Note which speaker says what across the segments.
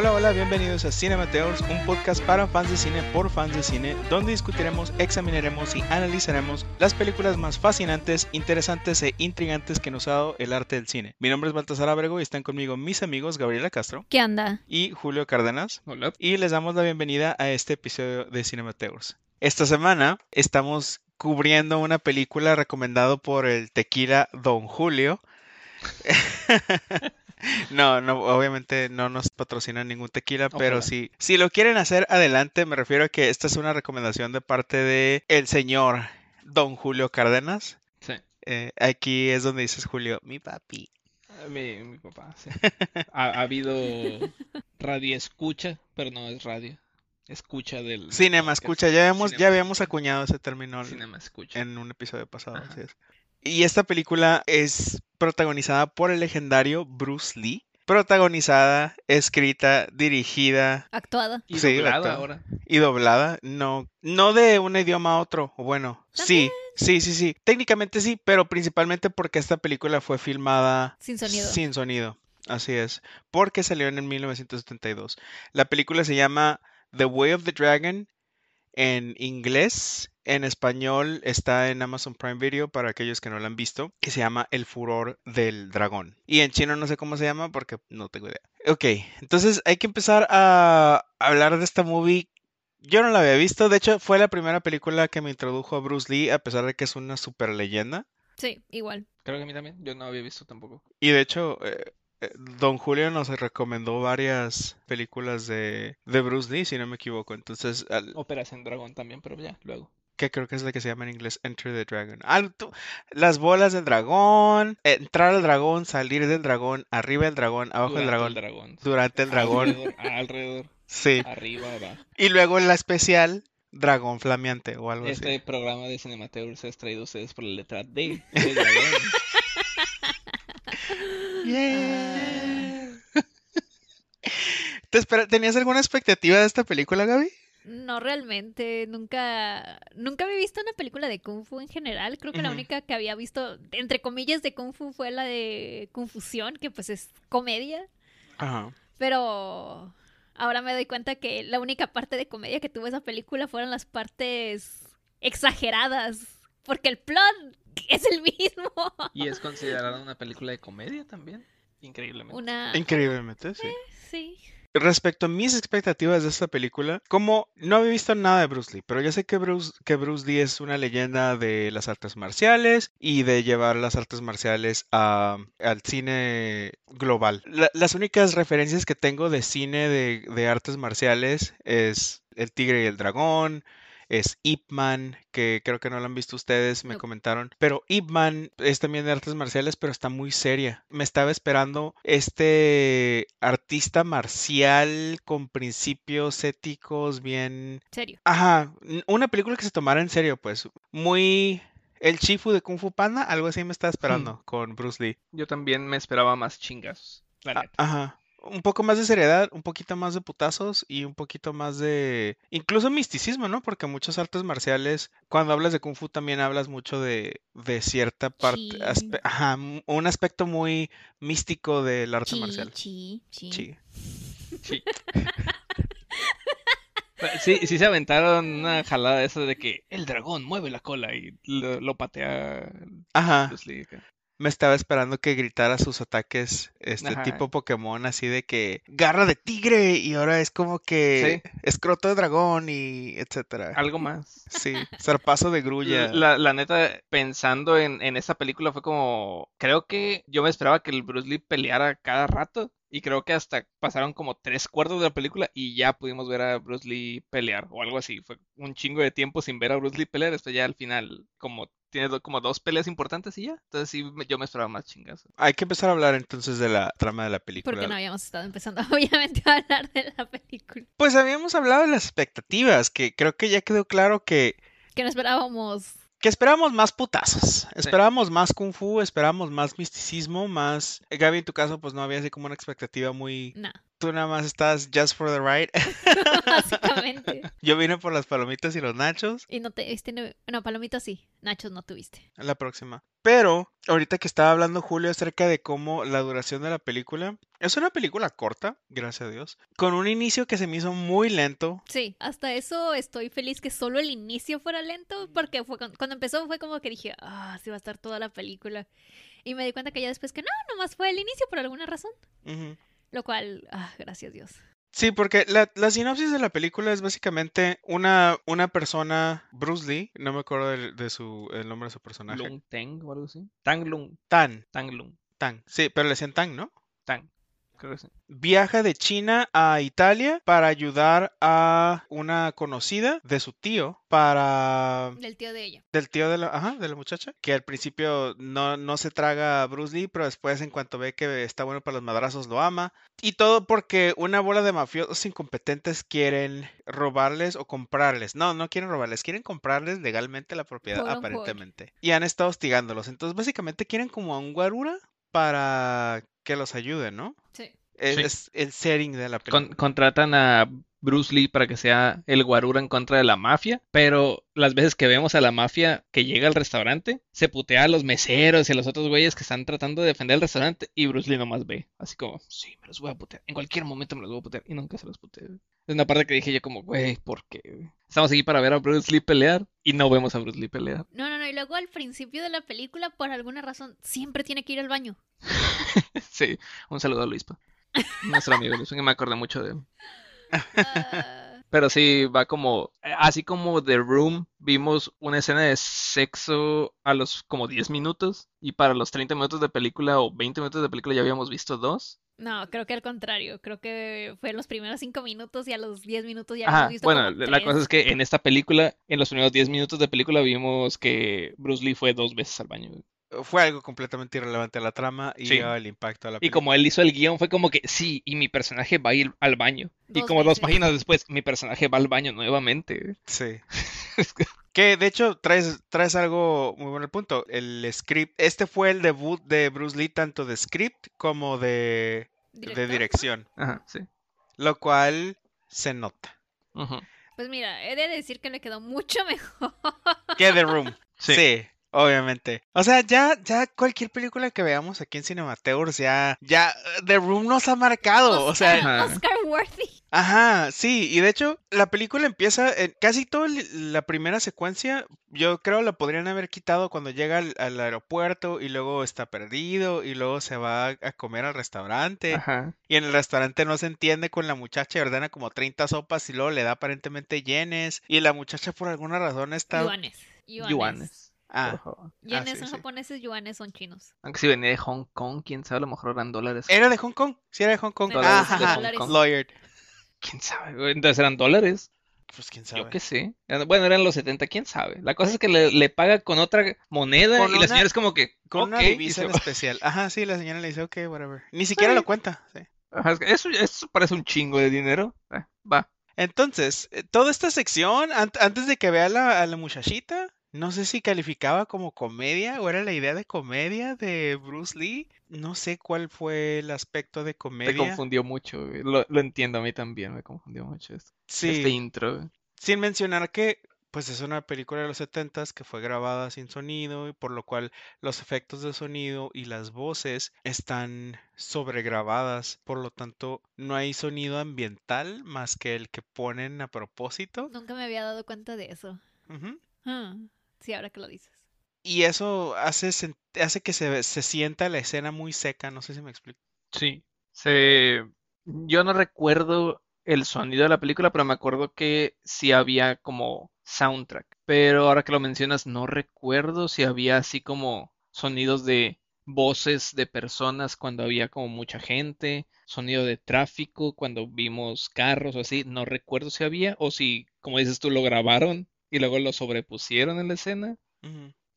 Speaker 1: Hola, hola, bienvenidos a Cinemateors, un podcast para fans de cine por fans de cine, donde discutiremos, examinaremos y analizaremos las películas más fascinantes, interesantes e intrigantes que nos ha dado el arte del cine. Mi nombre es Baltasar Abrego y están conmigo mis amigos Gabriela Castro
Speaker 2: ¿Qué anda?
Speaker 1: y Julio Cárdenas.
Speaker 3: Hola.
Speaker 1: Y les damos la bienvenida a este episodio de Cinemateors. Esta semana estamos cubriendo una película recomendado por el tequila Don Julio. No, no, obviamente no nos patrocina ningún tequila, pero si, si lo quieren hacer, adelante. Me refiero a que esta es una recomendación de parte de el señor Don Julio Cárdenas.
Speaker 3: Sí.
Speaker 1: Eh, aquí es donde dices Julio, mi papi.
Speaker 3: Ah, Mi, mi papá, sí. Ha, ha habido radio escucha, pero no es radio. Escucha del
Speaker 1: Cinema, escucha, ya habíamos, ya habíamos acuñado ese término
Speaker 3: Cinema escucha.
Speaker 1: en un episodio pasado. Así es. Y esta película es protagonizada por el legendario Bruce Lee. Protagonizada, escrita, dirigida
Speaker 2: Actuada.
Speaker 3: Y
Speaker 1: Sí,
Speaker 3: doblada ahora.
Speaker 1: y doblada. No, no de un idioma a otro. Bueno, sí, sí, sí, sí. Técnicamente sí, pero principalmente porque esta película fue filmada
Speaker 2: Sin sonido.
Speaker 1: sin sonido. Así es. Porque salió en el 1972. La película se llama The Way of the Dragon en inglés. En español está en Amazon Prime Video para aquellos que no la han visto. Que se llama El Furor del Dragón. Y en chino no sé cómo se llama porque no tengo idea. Ok, entonces hay que empezar a hablar de esta movie. Yo no la había visto. De hecho, fue la primera película que me introdujo a Bruce Lee, a pesar de que es una super leyenda.
Speaker 2: Sí, igual.
Speaker 3: Creo que a mí también. Yo no había visto tampoco.
Speaker 1: Y de hecho, eh, eh, Don Julio nos recomendó varias películas de, de Bruce Lee, si no me equivoco. Entonces, al-
Speaker 3: Operación Dragón también, pero ya, luego.
Speaker 1: Que creo que es la que se llama en inglés Enter the Dragon. Ah, tú- las bolas del dragón, entrar al dragón, salir del dragón, arriba del dragón, abajo del dragón,
Speaker 3: dragón.
Speaker 1: durante el dragón.
Speaker 3: Alrededor, alrededor,
Speaker 1: Sí.
Speaker 3: arriba, abajo.
Speaker 1: Y luego la especial, dragón flameante o algo
Speaker 3: Este
Speaker 1: así.
Speaker 3: programa de Cinemateurs es traído a ustedes por la letra D de dragón.
Speaker 1: Yeah. ¿Te espera- ¿Tenías alguna expectativa de esta película, Gaby?
Speaker 2: No realmente, nunca, nunca había visto una película de Kung Fu en general. Creo que la única que había visto, entre comillas, de Kung Fu fue la de Confusión, que pues es comedia.
Speaker 1: Ajá.
Speaker 2: Pero ahora me doy cuenta que la única parte de comedia que tuvo esa película fueron las partes exageradas. Porque el plot es el mismo.
Speaker 3: Y es considerada una película de comedia también. Increíblemente.
Speaker 2: Una...
Speaker 1: Increíblemente, sí.
Speaker 2: Sí.
Speaker 1: Respecto a mis expectativas de esta película, como no había visto nada de Bruce Lee, pero ya sé que Bruce, Lee es una leyenda de las artes marciales y de llevar las artes marciales a- al cine global. La- las únicas referencias que tengo de cine de, de artes marciales es El Tigre y el Dragón, es Ip Man, que creo que no lo han visto ustedes, me
Speaker 2: No.
Speaker 1: comentaron. Pero Ip Man es también de artes marciales, pero está muy seria. Me estaba esperando este artista marcial con principios éticos bien...
Speaker 2: Serio.
Speaker 1: Ajá, una película que se tomara en serio, pues. Muy... El Chifu de Kung Fu Panda, algo así me estaba esperando con Bruce Lee.
Speaker 3: Yo también me esperaba más chingazos. La neta.
Speaker 1: Ajá. Un poco más de seriedad, un poquito más de putazos y un poquito más de... Incluso misticismo, ¿no? Porque muchas artes marciales, cuando hablas de Kung Fu también hablas mucho de, de cierta parte...
Speaker 2: Chi.
Speaker 1: aspe- Ajá, un aspecto muy místico del arte
Speaker 2: Chi,
Speaker 1: marcial.
Speaker 2: chi, chi.
Speaker 1: Sí.
Speaker 3: Sí. Sí, sí se aventaron una jalada de eso de que el dragón mueve la cola y lo, lo patea
Speaker 1: Ajá. Me estaba esperando que gritara sus ataques, este
Speaker 3: Ajá.
Speaker 1: tipo Pokémon, así de que garra de tigre y ahora es como que escroto de dragón y etcétera.
Speaker 3: Algo más.
Speaker 1: Sí, zarpazo de grulla.
Speaker 3: La, la neta, pensando en, en esa película fue como, creo que yo me esperaba que el Bruce Lee peleara cada rato y creo que hasta pasaron como tres cuartos de la película y ya pudimos ver a Bruce Lee pelear o algo así. Fue un chingo de tiempo sin ver a Bruce Lee pelear, esto ya al final como tiene como dos peleas importantes y ya. Entonces sí, me- yo me esperaba más chingas.
Speaker 1: Hay que empezar a hablar entonces de la trama de la película.
Speaker 2: Porque no habíamos estado empezando, obviamente, a hablar de la película.
Speaker 1: Pues habíamos hablado de las expectativas, que creo que ya quedó claro que
Speaker 2: Que no esperábamos
Speaker 1: que esperábamos más putazos, esperábamos más kung fu, esperábamos más misticismo, más... Gaby, en tu caso, pues no había así como una expectativa muy...
Speaker 2: No,
Speaker 1: Tú nada más estás just for the ride.
Speaker 2: básicamente.
Speaker 1: Yo vine por las palomitas y los nachos.
Speaker 2: Y no te. Este, no, no, palomitas sí. Nachos no tuviste.
Speaker 1: La próxima. Pero, ahorita que estaba hablando Julio acerca de cómo la duración de la película, es una película corta, gracias a Dios, con un inicio que se me hizo muy lento.
Speaker 2: Sí, hasta eso estoy feliz que solo el inicio fuera lento, porque fue cuando, cuando empezó fue como que dije, ah, sí va a estar toda la película. Y me di cuenta que ya después que no, nomás fue el inicio por alguna razón.
Speaker 1: Ujú.
Speaker 2: Lo cual, ah, gracias Dios.
Speaker 1: Sí, porque la, la sinopsis de la película es básicamente una, una persona, Bruce Lee, no me acuerdo del- de, su, el nombre de su personaje.
Speaker 3: Lung Teng o algo así. Tang Lung.
Speaker 1: Tan,
Speaker 3: Tang Lung.
Speaker 1: Tan. Sí, pero le decían Tan, ¿no?
Speaker 3: Tang. Creo que sí.
Speaker 1: Viaja de China a Italia para ayudar a una conocida de su tío para
Speaker 2: Del tío de ella.
Speaker 1: del tío de la, ajá, de la muchacha, que al principio no, no se traga a Bruce Lee, pero después en cuanto ve que está bueno para los madrazos lo ama. Y todo porque una bola de mafiosos incompetentes quieren robarles o comprarles. No, no quieren robarles, quieren comprarles legalmente la propiedad aparentemente. Y han estado hostigándolos. Entonces básicamente quieren como a un guarura para que los ayude, ¿no?
Speaker 2: Sí.
Speaker 1: Es,
Speaker 3: Sí.
Speaker 1: es el setting de la
Speaker 3: Con-
Speaker 1: película.
Speaker 3: contratan a Bruce Lee para que sea el guarura en contra de la mafia, pero las veces que vemos a la mafia que llega al restaurante, se putea a los meseros y a los otros güeyes que están tratando de defender el restaurante y Bruce Lee nomás ve, así como, sí, me los voy a putear, en cualquier momento me los voy a putear y nunca se los putea. Es una parte que dije yo como, güey, ¿por qué? Estamos aquí para ver a Bruce Lee pelear y no vemos a Bruce Lee pelear.
Speaker 2: No, no, no. Y luego al principio de la película, por alguna razón, siempre tiene que ir al baño.
Speaker 3: Sí, un saludo a Luispa. Nuestro amigo Luis, que me acordé mucho de él.
Speaker 2: Ah,
Speaker 3: Pero sí, va como, eh, así como The Room, vimos una escena de sexo a los como 10 minutos y para los 30 minutos de película o 20 minutos de película ya habíamos visto dos.
Speaker 2: No, creo que al contrario. Creo que fue en los primeros cinco minutos y a los 10 minutos ya
Speaker 3: Ajá,
Speaker 2: visto
Speaker 3: bueno, la
Speaker 2: tres.
Speaker 3: cosa es que en esta película, en los primeros 10 minutos de película vimos que Bruce Lee fue dos veces al baño.
Speaker 1: Fue algo completamente irrelevante a la trama y
Speaker 3: Sí.
Speaker 1: al impacto de la
Speaker 3: Y
Speaker 1: película.
Speaker 3: como él hizo el guion, fue como que sí, y mi personaje va a ir al baño. Y como dos páginas después, mi personaje va al baño nuevamente.
Speaker 1: Sí. Que de hecho traes, traes algo muy bueno al punto. El script, este fue el debut de Bruce Lee tanto de script como de, de dirección,
Speaker 3: Ajá, sí.
Speaker 1: lo cual se nota.
Speaker 3: Ujú.
Speaker 2: Pues mira, he de decir que le quedó mucho mejor.
Speaker 1: Que The Room.
Speaker 3: Sí.
Speaker 1: sí. Obviamente. O sea, ya, ya cualquier película que veamos aquí en Cinemateurs, ya, ya, The Room nos ha marcado. O sea.
Speaker 2: Oscar Worthy.
Speaker 1: Ajá, sí, y de hecho la película empieza, en casi toda la primera secuencia, yo creo la podrían haber quitado cuando llega al, al aeropuerto y luego está perdido y luego se va a, a comer al restaurante
Speaker 3: Ajá.
Speaker 1: y en el restaurante no se entiende con la muchacha y ordena como 30 sopas y luego le da aparentemente yenes y la muchacha por alguna razón está...
Speaker 2: Yuanes. Yuanes.
Speaker 3: Yuanes.
Speaker 1: Ah,
Speaker 3: favor.
Speaker 2: Yenes
Speaker 1: sí,
Speaker 2: son
Speaker 1: sí.
Speaker 2: japoneses, yuanes son chinos.
Speaker 3: Aunque si venía de Hong Kong, quién sabe, a lo mejor eran dólares.
Speaker 1: era de Hong Kong, sí era de Hong Kong.
Speaker 2: Dólares
Speaker 1: Ah,
Speaker 2: de
Speaker 1: ajá,
Speaker 2: dólares.
Speaker 1: Lawyer.
Speaker 3: ¿Quién sabe? güey? Entonces eran dólares.
Speaker 1: Pues quién sabe.
Speaker 3: Yo qué sé. Bueno, eran los 70, quién sabe. La cosa es que le, le paga con otra moneda
Speaker 1: Con
Speaker 3: y la
Speaker 1: una-
Speaker 3: señora es como que.
Speaker 1: Con una
Speaker 3: "Ok", y
Speaker 1: divisa en especial. Ajá, sí, la señora le dice, ok, whatever. Ni siquiera
Speaker 3: Sí.
Speaker 1: lo cuenta. Sí.
Speaker 3: Ajá, es que eso, eso parece un chingo de dinero. Eh, va.
Speaker 1: Entonces, eh, toda esta sección, an- antes de que vea la- a la muchachita, no sé si calificaba como comedia o era la idea de comedia de Bruce Lee. No sé cuál fue el aspecto de
Speaker 3: Me
Speaker 1: comedia.
Speaker 3: confundió mucho. Lo, lo entiendo a mí también. Me confundió mucho esto.
Speaker 1: Sí,
Speaker 3: Este intro.
Speaker 1: sin mencionar que pues es una película de los 70s que fue grabada sin sonido y por lo cual los efectos de sonido y las voces están sobregrabadas, por lo tanto no hay sonido ambiental más que el que ponen a propósito.
Speaker 2: Nunca me había dado cuenta de eso. Ah, sí, ahora que lo dices.
Speaker 1: Y eso hace, hace que se, se sienta la escena muy seca, no sé si me explico.
Speaker 3: Sí. Se... Yo no recuerdo el sonido de la película, pero me acuerdo que sí había como soundtrack. Pero ahora que lo mencionas, no recuerdo si había así como sonidos de voces de personas cuando había como mucha gente, sonido de tráfico cuando vimos carros o así. No recuerdo si había o si, como dices tú, lo grabaron y luego lo sobrepusieron en la escena.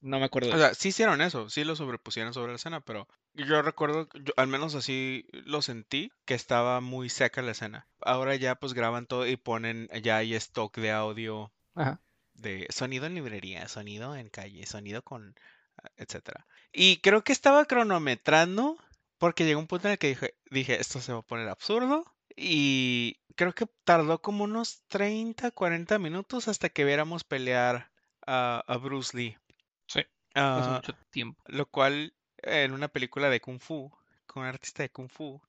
Speaker 3: No me acuerdo
Speaker 1: O sea, sí hicieron eso, sí lo sobrepusieron sobre la escena, pero yo recuerdo, yo- al menos así lo sentí, que estaba muy seca la escena. Ahora ya pues graban todo y ponen, ya hay stock de audio
Speaker 3: Ajá.
Speaker 1: de sonido en librería, sonido en calle, sonido con, ah, etcétera. Y creo que estaba cronometrando porque llegó un punto en el que dije, dije, esto se va a poner absurdo. Y creo que tardó como unos 30, 40 minutos hasta que viéramos pelear a, a Bruce Lee.
Speaker 3: Sí, hace
Speaker 1: Ah,
Speaker 3: mucho tiempo.
Speaker 1: lo cual en una película de Kung Fu, con un artista de Kung Fu,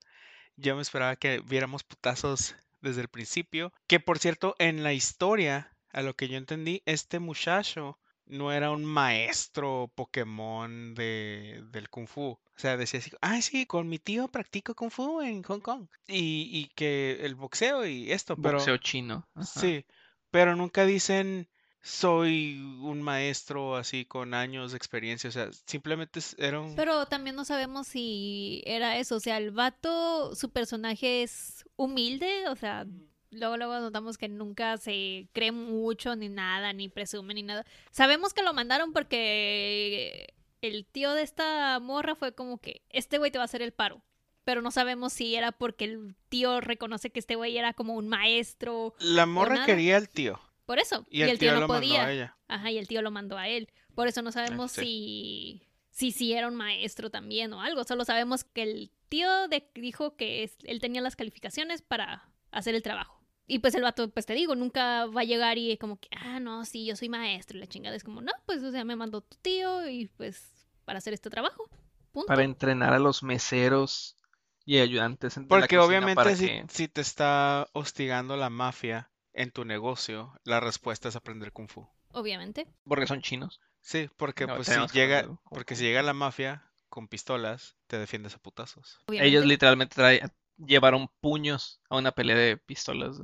Speaker 1: yo me esperaba que viéramos putazos desde el principio. Que por cierto, en la historia, a lo que yo entendí, este muchacho no era un maestro Pokémon de, del Kung Fu. O sea, decía así, ah, sí, con mi tío practico Kung Fu en Hong Kong. Y, y que el boxeo y esto, pero...
Speaker 3: Boxeo chino. ajá.
Speaker 1: Sí, pero nunca dicen soy un maestro así con años de experiencia, o sea, simplemente era un...
Speaker 2: Pero también no sabemos si era eso. O sea, el vato, su personaje es humilde. O sea, luego, luego notamos que nunca se cree mucho ni nada, ni presume ni nada. Sabemos que lo mandaron porque el tío de esta morra fue como que este güey te va a hacer el paro. Pero no sabemos si era porque el tío reconoce que este güey era como un maestro.
Speaker 1: La morra quería al tío
Speaker 2: Por eso.
Speaker 1: y el, tío,
Speaker 2: no
Speaker 1: lo mandó
Speaker 2: podía.
Speaker 1: a ella.
Speaker 2: Ajá, y el tío lo mandó a él. Por eso no sabemos
Speaker 1: sí.
Speaker 2: si, si sí era un maestro también o algo. Solo sabemos que el tío de- dijo que es- él tenía las calificaciones para hacer el trabajo. Y pues el vato, pues te digo, nunca va a llegar y como que, ah, no, sí, yo soy maestro. Y la chingada es como, no, pues, o sea, me mandó tu tío y pues para hacer este trabajo. Punto.
Speaker 3: Para entrenar a los meseros y ayudantes en la
Speaker 1: Porque obviamente
Speaker 3: para
Speaker 1: si,
Speaker 3: que-
Speaker 1: si te está hostigando la mafia en tu negocio, la respuesta es aprender Kung Fu.
Speaker 2: Obviamente.
Speaker 3: Porque son chinos.
Speaker 1: Sí, porque
Speaker 3: No,
Speaker 1: pues si llega, porque si la mafia con pistolas, te defiendes a putazos.
Speaker 2: obviamente.
Speaker 3: Ellos literalmente trae- llevaron puños a una pelea de pistolas.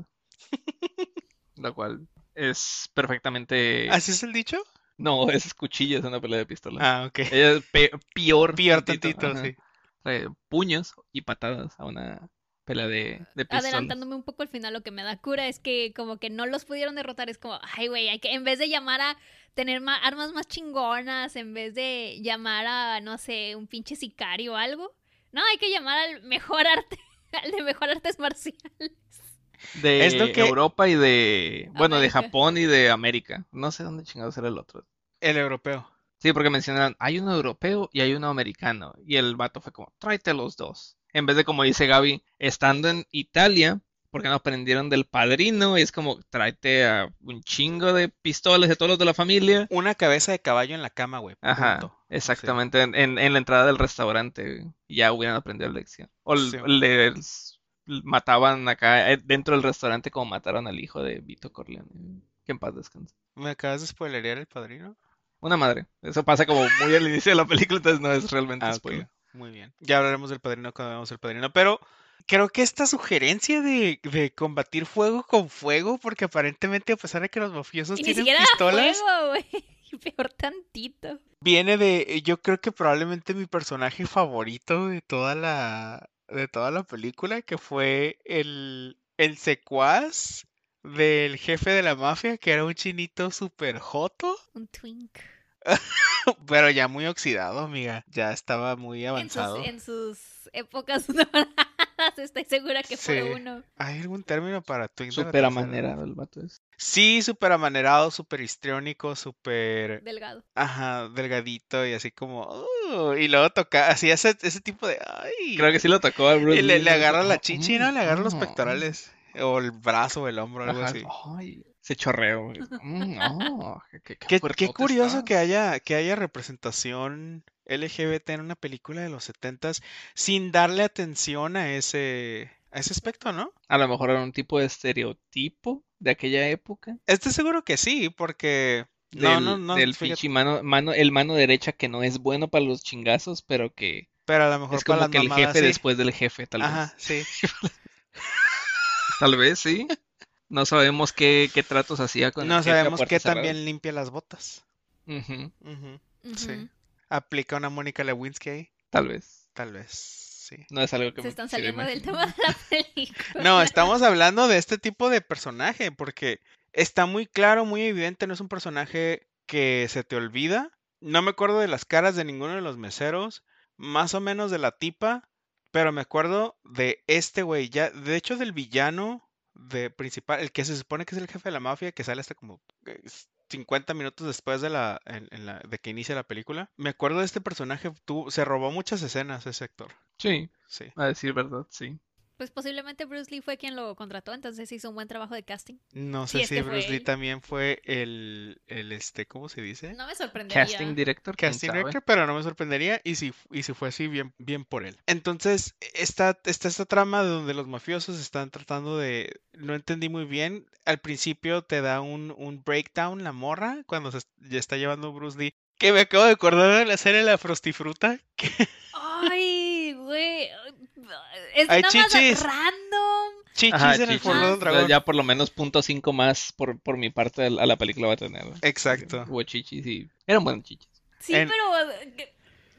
Speaker 3: Lo cual es perfectamente...
Speaker 1: ¿Así es el dicho?
Speaker 3: No, es cuchillos en una pelea de pistolas.
Speaker 1: Ah, ok.
Speaker 3: Ella es pe- peor,
Speaker 1: Peor
Speaker 3: tantito,
Speaker 1: tantito, sí.
Speaker 3: Puños y patadas a una pelea de, de pistolas.
Speaker 2: Adelantándome un poco al final, lo que me da cura es que como que no los pudieron derrotar. Es como, ay, güey, hay que, en vez de llamar a tener ma- armas más chingonas, en vez de llamar a, no sé, un pinche sicario o algo, no, hay que llamar al mejor arte, al de mejor artes marciales.
Speaker 3: De
Speaker 1: Es lo que-
Speaker 3: Europa y de... Bueno, de. Japón y de América. No sé dónde chingados era el otro.
Speaker 1: El europeo.
Speaker 3: Sí, porque mencionan, hay uno europeo y hay uno americano. Y el vato fue como, tráete los dos. En vez de, como dice Gaby, estando en Italia, porque no aprendieron del padrino, y es como, tráete a un chingo de pistolas de todos los de la familia.
Speaker 1: Una cabeza de caballo en la cama, güey.
Speaker 3: Ajá,
Speaker 1: punto.
Speaker 3: exactamente, en, en- en la entrada del restaurante ya hubieran aprendido la lección. O l-
Speaker 1: Sí.
Speaker 3: les mataban acá eh, dentro del restaurante como mataron al hijo de Vito Corleone. Que en paz descanse.
Speaker 1: ¿Me acabas de spoilerear el padrino?
Speaker 3: Una madre. Eso pasa como muy al inicio de la película, entonces no es realmente
Speaker 1: Ah,
Speaker 3: spoiler.
Speaker 1: Muy bien. Ya hablaremos del padrino cuando veamos el padrino. Pero creo que esta sugerencia de, de combatir fuego con fuego, porque aparentemente a pesar de que los mafiosos
Speaker 2: ni
Speaker 1: tienen
Speaker 2: siquiera
Speaker 1: pistolas,
Speaker 2: fuego, güey. Peor tantito.
Speaker 1: viene de, yo creo que probablemente mi personaje favorito de toda la, de toda la película, que fue el, el secuaz del jefe de la mafia, que era un chinito super joto,
Speaker 2: Un twink.
Speaker 1: pero ya muy oxidado, amiga. Ya estaba muy
Speaker 2: En sus,
Speaker 1: avanzado.
Speaker 2: en sus épocas doradas, estoy segura que fue
Speaker 1: Sí.
Speaker 2: uno.
Speaker 1: ¿Hay algún término para twink tercera
Speaker 3: amanerado el vato es.
Speaker 1: Sí, súper amanerado, súper histriónico, súper,
Speaker 2: Delgado.
Speaker 1: ajá, delgadito y así como, "Uh", y luego toca, así ese, ese tipo de, ay,
Speaker 3: Creo que sí lo tocó a Bruce
Speaker 1: y le, agarra la chichi, ¿no? Le agarra los pectorales, o el brazo, o el hombro, algo
Speaker 3: ajá,
Speaker 1: así.
Speaker 3: ay, ese chorreo. güey. Mm, oh, qué, qué,
Speaker 1: Qué, qué
Speaker 3: fuertote
Speaker 1: curioso
Speaker 3: está.
Speaker 1: que haya, que haya representación LGBT en una película de los setentas sin darle atención a ese, a ese aspecto, ¿no?
Speaker 3: A lo mejor era un tipo de estereotipo de aquella época.
Speaker 1: Estoy seguro que sí, porque no,
Speaker 3: Del,
Speaker 1: no, no,
Speaker 3: del
Speaker 1: fíjate,
Speaker 3: pinche mano, mano, el mano derecha que no es bueno para los chingazos, pero que
Speaker 1: pero a lo mejor
Speaker 3: es
Speaker 1: para
Speaker 3: como
Speaker 1: las
Speaker 3: que el
Speaker 1: mamadas
Speaker 3: jefe
Speaker 1: sí.
Speaker 3: después del jefe, tal
Speaker 1: Ajá,
Speaker 3: vez.
Speaker 1: sí.
Speaker 3: Tal vez, sí. No sabemos qué, qué tratos hacía con
Speaker 1: No sabemos qué también limpia las botas. Sí. ¿Aplica una Mónica Lewinsky ahí?
Speaker 3: Tal vez.
Speaker 1: Tal vez, sí.
Speaker 3: No es algo que
Speaker 2: Se están saliendo del tema de la película.
Speaker 1: No, estamos hablando de este tipo de personaje, porque está muy claro, muy evidente, no es un personaje que se te olvida. No me acuerdo de las caras de ninguno de los meseros, más o menos de la tipa, pero me acuerdo de este güey, ya, de hecho del villano de principal, el que se supone que es el jefe de la mafia, que sale hasta como eh, s- 50 minutos después de la, en- en la- de que inicia la película. Me acuerdo de este personaje, tuvo- se robó muchas escenas ese actor.
Speaker 3: Sí,
Speaker 1: Sí.
Speaker 3: a decir verdad, sí.
Speaker 2: Pues posiblemente Bruce Lee fue quien lo contrató, entonces hizo un buen trabajo de casting.
Speaker 1: No sé
Speaker 2: es
Speaker 1: si Bruce Lee
Speaker 2: él.
Speaker 1: también fue el, el este, ¿cómo se dice?
Speaker 2: No me sorprendería.
Speaker 3: Casting director,
Speaker 1: Casting
Speaker 3: sabe.
Speaker 1: director, pero no me sorprendería y si, y si fue así, bien, bien por él. Entonces, está, está esta trama de donde los mafiosos están tratando de... No entendí muy bien. Al principio te da un, un breakdown la morra cuando se ya está llevando Bruce Lee. Que me acabo de acordar de la serie La Frostifruta. Que
Speaker 2: Ay, güey. Es
Speaker 1: Hay
Speaker 2: nada más
Speaker 1: chichis.
Speaker 2: random.
Speaker 1: chichis
Speaker 3: Ajá,
Speaker 1: en el
Speaker 3: chichis. Pero
Speaker 1: Dragón.
Speaker 3: Ya por lo menos punto cinco más por, por mi parte a la película va a tener.
Speaker 1: Exacto.
Speaker 3: Hubo chichis y eran buenos chichis.
Speaker 2: Sí,
Speaker 1: En-
Speaker 2: pero eh,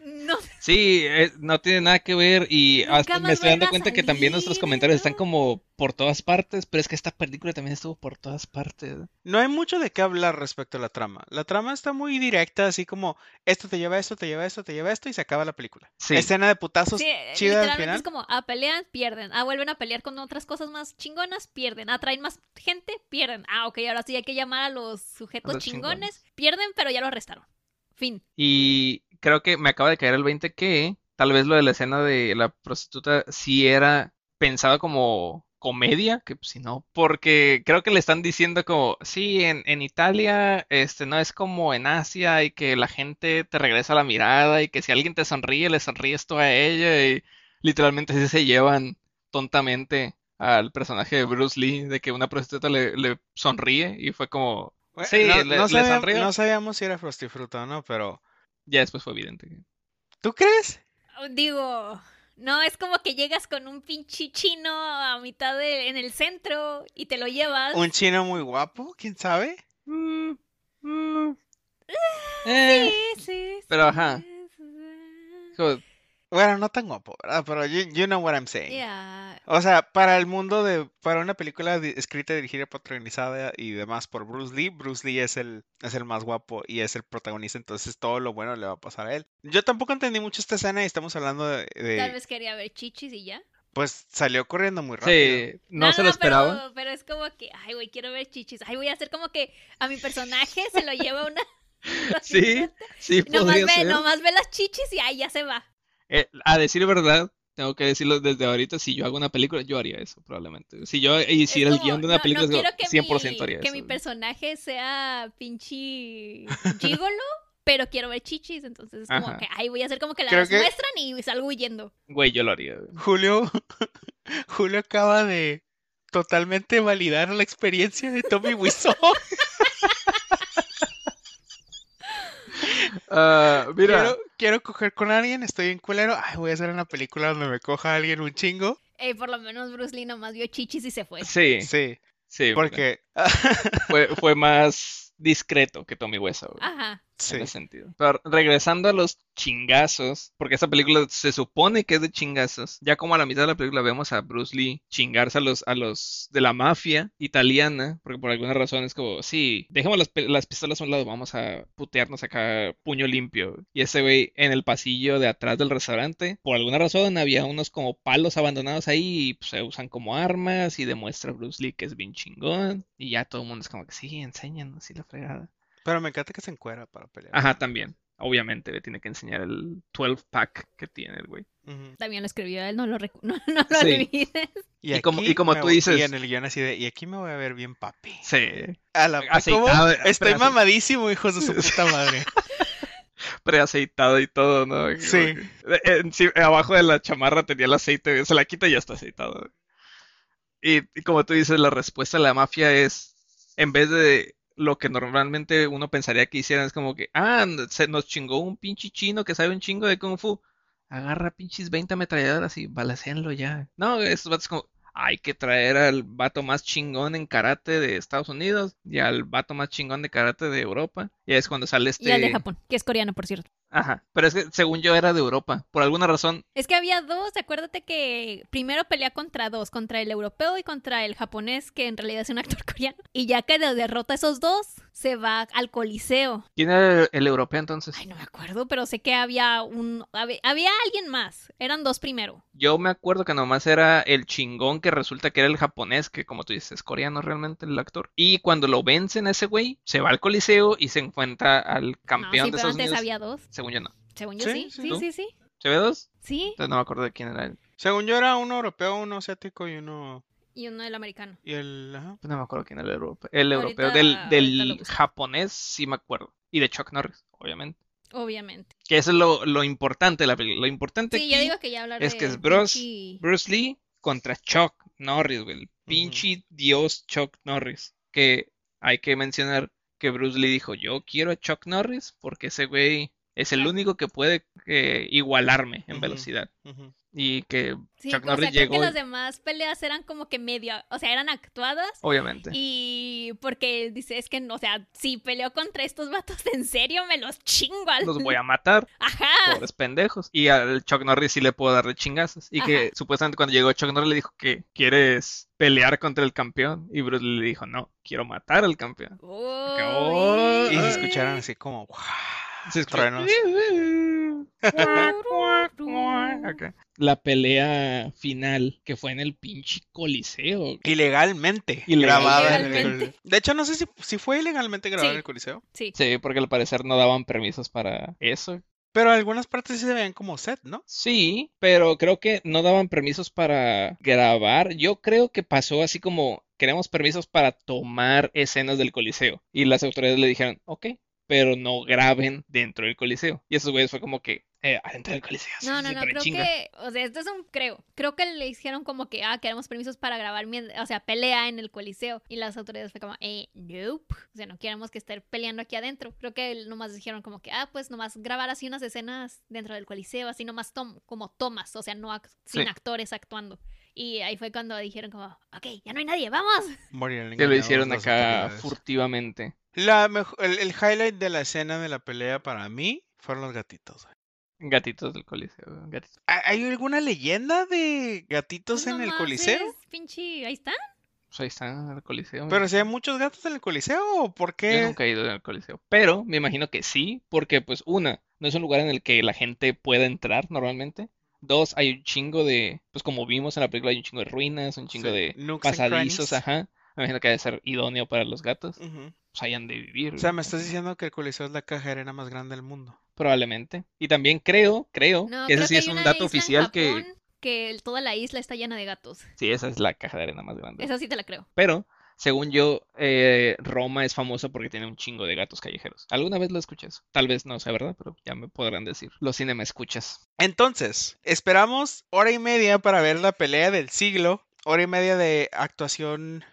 Speaker 2: no
Speaker 3: Sí, eh, no tiene nada que ver y hasta me estoy dando
Speaker 2: a
Speaker 3: cuenta que también nuestros comentarios están como por todas partes, pero es que esta película también estuvo por todas partes.
Speaker 1: No hay mucho de qué hablar respecto a la trama. La trama está muy directa, así como esto te lleva a esto, te lleva a esto, te lleva a esto y se acaba la película.
Speaker 3: Sí.
Speaker 1: Escena de putazos
Speaker 2: Sí,
Speaker 1: chida al
Speaker 2: literalmente
Speaker 1: final.
Speaker 2: es como, ah, pelean, pierden. Ah, vuelven a pelear con otras cosas más chingonas, pierden. Ah, traen más gente, pierden. Ah, ok, ahora sí hay que llamar a los sujetos
Speaker 3: los
Speaker 2: chingones.
Speaker 3: chingones.
Speaker 2: Pierden, pero ya lo arrestaron. Fin.
Speaker 3: Y creo que me acaba de caer el 20 que tal vez lo de la escena de la prostituta sí era pensado como comedia, que pues, si no, porque creo que le están diciendo como, sí, en, en Italia, este, no es como en Asia y que la gente te regresa la mirada y que si alguien te sonríe, le sonríes tú a ella y literalmente así se llevan tontamente al personaje de Bruce Lee, de que una prostituta le, le sonríe y fue como,
Speaker 1: Bueno,
Speaker 3: sí,
Speaker 1: no,
Speaker 3: le,
Speaker 1: no
Speaker 3: le
Speaker 1: sabíamos,
Speaker 3: sonrió.
Speaker 1: no sabíamos si era Frostifruta o no, pero
Speaker 3: Ya después fue evidente. que-
Speaker 1: ¿tú crees?
Speaker 2: Digo, no es como que llegas con un pinche chino a mitad de, en el centro y te lo llevas.
Speaker 1: Un chino muy guapo, ¿quién sabe?
Speaker 3: Mm, mm. Eh,
Speaker 2: Sí, sí,
Speaker 3: Pero,
Speaker 2: sí,
Speaker 3: ajá.
Speaker 2: sí.
Speaker 1: Bueno, no tan guapo, ¿verdad? Pero you, you know what I'm saying. O sea, para el mundo de, para una película escrita, dirigida, protagonizada y demás por Bruce Lee, Bruce Lee es el, es el más guapo y es el protagonista, entonces todo lo bueno le va a pasar a él. Yo tampoco entendí mucho esta escena y estamos hablando de, de-
Speaker 2: Tal vez quería ver chichis y ya.
Speaker 1: pues salió corriendo muy rápido.
Speaker 3: Sí, no, se lo esperaba.
Speaker 2: Pero, pero es como que, ay, güey, quiero ver chichis. Ay, voy a hacer como que a mi personaje se lo lleva una.
Speaker 3: Sí, sí,
Speaker 2: Nomás
Speaker 3: podría
Speaker 2: ve,
Speaker 3: ser.
Speaker 2: nomás ve las chichis y ahí ya se va.
Speaker 3: Eh, a decir verdad, tengo que decirlo desde ahorita, si yo hago una película, yo haría eso, probablemente. Si yo hiciera el guion de una
Speaker 2: no-
Speaker 3: película,
Speaker 2: no que
Speaker 3: 100%
Speaker 2: mi,
Speaker 3: haría
Speaker 2: que
Speaker 3: eso.
Speaker 2: mi personaje sea pinche gigolo, pero quiero ver chichis, entonces es como
Speaker 3: Ajá.
Speaker 2: que, ay, voy a hacer como que las
Speaker 1: que-
Speaker 2: muestran y salgo huyendo.
Speaker 3: Güey, yo lo haría. güey.
Speaker 1: Julio, Julio acaba de totalmente validar la experiencia de Tommy Wiseau.
Speaker 3: Ah, mira,
Speaker 1: Quiero, quiero coger con alguien, estoy en culero. Ay, voy a hacer una película donde me coja alguien un chingo.
Speaker 2: Eh, por lo menos Bruce Lee nomás vio chichis y se fue.
Speaker 3: sí,
Speaker 1: Sí,
Speaker 3: sí,
Speaker 1: porque.
Speaker 3: fue, fue más discreto que Tommy güey.
Speaker 2: Ajá.
Speaker 1: Sí.
Speaker 3: en ese sentido. Pero regresando a los chingazos, porque esta película se supone que es de chingazos, ya como a la mitad de la película vemos a Bruce Lee chingarse a los, a los de la mafia italiana, porque por alguna razón es como, sí, dejemos las, las pistolas a un lado, vamos a putearnos acá puño limpio. Y ese güey en el pasillo de atrás del restaurante, por alguna razón había unos como palos abandonados ahí y pues, se usan como armas y demuestra Bruce Lee que es bien chingón. Y ya todo el mundo es como que sí, enséñanos, sí la fregada.
Speaker 1: Pero me encanta que se encuera para pelear.
Speaker 3: Ajá, también. Obviamente le tiene que enseñar el 12 pack que tiene el güey.
Speaker 2: También lo escribió él, no lo, recu- no, no lo
Speaker 3: Sí.
Speaker 2: olvides.
Speaker 3: Y como-
Speaker 1: aquí
Speaker 3: y como
Speaker 1: me
Speaker 3: tú
Speaker 1: voy-
Speaker 3: dices-
Speaker 1: Y en el guion así de. Y aquí me voy a ver bien papi.
Speaker 3: Sí.
Speaker 1: A la
Speaker 3: Aceitado,
Speaker 1: Estoy mamadísimo, hijos de su puta madre.
Speaker 3: Preaceitado y todo, ¿no?
Speaker 1: Sí.
Speaker 3: Eh, en- abajo de la chamarra tenía el aceite, se la quita y ya está aceitado. Y, y como tú dices, la respuesta de la mafia es, en vez de lo que normalmente uno pensaría que hicieran, es como que, ah, se nos chingó un pinche chino que sabe un chingo de kung fu. Agarra pinches 20 ametralladoras y balacéanlo ya. No, estos vatos como, hay que traer al vato más chingón en karate de Estados Unidos y al vato más chingón de karate de Europa. Y es cuando sale este...
Speaker 2: Y al de Japón, que es coreano, por cierto.
Speaker 3: Ajá, pero es que según yo era de Europa. Por alguna razón,
Speaker 2: Es que había dos, acuérdate que primero pelea contra dos, contra el europeo y contra el japonés, que en realidad es un actor coreano. Y ya que de- derrota a esos dos, se va al Coliseo.
Speaker 3: ¿Quién era el, el europeo entonces?
Speaker 2: Ay, no me acuerdo, pero sé que había un... Había, había alguien más. Eran dos primero.
Speaker 3: Yo me acuerdo que nomás era el chingón que resulta que era el japonés, que como tú dices, es coreano realmente el actor. Y cuando lo vencen a ese güey, se va al coliseo y se encuentra al
Speaker 2: No,
Speaker 3: campeón
Speaker 2: sí,
Speaker 3: de
Speaker 2: pero
Speaker 3: Estados
Speaker 2: antes
Speaker 3: Unidos.
Speaker 2: había dos.
Speaker 3: Según yo no.
Speaker 2: Según yo
Speaker 1: Sí,
Speaker 2: sí.
Speaker 1: sí.
Speaker 2: Sí, sí.
Speaker 3: ¿Se ve dos?
Speaker 2: Sí.
Speaker 3: Entonces no me acuerdo de quién era él.
Speaker 1: Según yo era uno europeo, uno asiático y uno...
Speaker 2: Y uno del americano.
Speaker 1: Y el... Ajá.
Speaker 3: Pues no me acuerdo quién era el europeo. El
Speaker 2: Ahorita-
Speaker 3: europeo del,
Speaker 2: ahorita
Speaker 3: del japonés sí me acuerdo. Y de Chuck Norris, obviamente.
Speaker 2: Obviamente.
Speaker 3: Que eso es lo, lo importante de la película. Lo importante
Speaker 2: Sí,
Speaker 3: aquí
Speaker 2: yo digo que ya
Speaker 3: es que es Bruce, Bruce Lee contra Chuck Norris, güey. El pinche dios Chuck Norris. Que hay que mencionar que Bruce Lee dijo, yo quiero a Chuck Norris porque ese güey es el único que puede eh, igualarme en velocidad. Y que
Speaker 2: Sí,
Speaker 3: Chuck
Speaker 2: o sea,
Speaker 3: Norris
Speaker 2: creo
Speaker 3: llegó,
Speaker 2: que
Speaker 3: y-
Speaker 2: las demás peleas eran como que medio, o sea, eran actuadas.
Speaker 3: obviamente.
Speaker 2: Y porque dice, es que, o sea, si peleo contra estos vatos en serio, me los chingo al...
Speaker 3: Los voy a matar,
Speaker 2: Ajá.
Speaker 3: pobres pendejos. Y al Chuck Norris sí le puedo darle chingazos. Y que supuestamente cuando llegó Chuck Norris le dijo que quieres pelear contra el campeón. Y Bruce le dijo, no, quiero matar al campeón.
Speaker 2: Uy.
Speaker 1: Y se escucharon así como...
Speaker 3: Se. Acá. La pelea final que fue en el pinche coliseo.
Speaker 1: Ilegalmente
Speaker 3: Ilegal-
Speaker 1: grabada en el. De hecho, no sé si, si fue ilegalmente grabada
Speaker 2: Sí.
Speaker 1: en el Coliseo.
Speaker 2: Sí.
Speaker 3: Sí, porque al parecer no daban permisos para eso.
Speaker 1: Pero algunas partes sí se veían como set, ¿no?
Speaker 3: Sí, pero creo que no daban permisos para grabar. Yo creo que pasó así como queremos permisos para tomar escenas del Coliseo. Y las autoridades le dijeron, ok, pero no graben dentro del Coliseo. Y esos güeyes fue como que, eh, adentro del Coliseo.
Speaker 2: No, no, no, creo
Speaker 3: chinga".
Speaker 2: que, o sea, esto es un creo. Creo que le hicieron como que, ah, queremos permisos para grabar, mien- o sea, pelea en el coliseo. Y las autoridades fue como, eh, nope. O sea, no queremos que estén peleando aquí adentro. Creo que nomás dijeron como que, ah, pues nomás grabar así unas escenas dentro del coliseo, así nomás tom como tomas, o sea, no ac- sin
Speaker 3: Sí.
Speaker 2: actores actuando. Y ahí fue cuando dijeron como, ok, ya no hay nadie, vamos.
Speaker 3: Que lo hicieron acá furtivamente.
Speaker 1: La mejo- el, el highlight de la escena de la pelea para mí fueron los gatitos. güey.
Speaker 3: Gatitos del Coliseo. Gatitos.
Speaker 1: ¿Ha- ¿Hay alguna leyenda de gatitos en el Coliseo?
Speaker 2: es Pinche, ahí está.
Speaker 3: Pues ahí está en el Coliseo.
Speaker 1: Pero si hay muchos gatos en el Coliseo, ¿o ¿por
Speaker 3: Yo
Speaker 1: qué?
Speaker 3: nunca he ido al Coliseo, pero me imagino que sí, porque pues una, no es un lugar en el que la gente pueda entrar normalmente. Dos, hay un chingo de, pues como vimos en la película, hay un chingo de ruinas, un chingo
Speaker 1: Sí,
Speaker 3: de pasadizos, ajá. Me imagino que debe ser idóneo para los gatos.
Speaker 1: Ujú.
Speaker 3: Pues ahí han de vivir,
Speaker 1: O sea, me estás diciendo que el Coliseo es la caja de arena más grande del mundo.
Speaker 3: probablemente. Y también creo, creo,
Speaker 2: No,
Speaker 3: que ese sí
Speaker 2: que
Speaker 3: es un dato oficial que,
Speaker 2: Japón que toda la isla está llena de gatos.
Speaker 3: sí, esa es la caja de arena más grande.
Speaker 2: Esa sí te la creo.
Speaker 3: Pero, según yo, eh, Roma es famosa porque tiene un chingo de gatos callejeros. ¿Alguna vez lo escuché eso? Tal vez no sea verdad, pero ya me podrán decir. Los cine me escuchas.
Speaker 1: Entonces, esperamos hora y media para ver la pelea del siglo. Hora y media de actuación